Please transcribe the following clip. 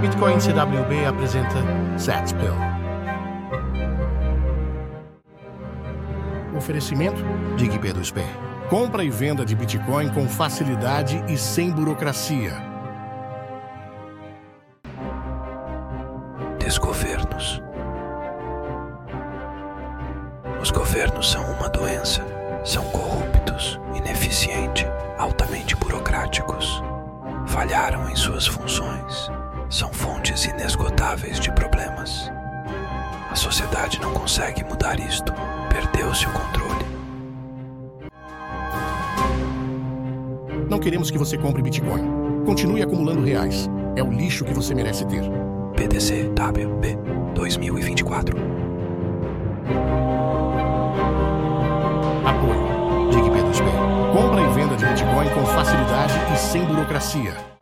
Bitcoin CWB apresenta Zatspill. Oferecimento DigP2P. Compra e venda de Bitcoin com facilidade e sem burocracia. Desgovernos. Os governos são uma doença. São corruptos, ineficientes, altamente burocráticos. Falharam em suas funções. Fontes inesgotáveis de problemas. A sociedade não consegue mudar isto. Perdeu-se o controle. Não queremos que você compre Bitcoin. Continue acumulando reais. É o lixo que você merece ter. BTC WB 2024. Apoio. DigP2P. Compra e venda de Bitcoin com facilidade e sem burocracia.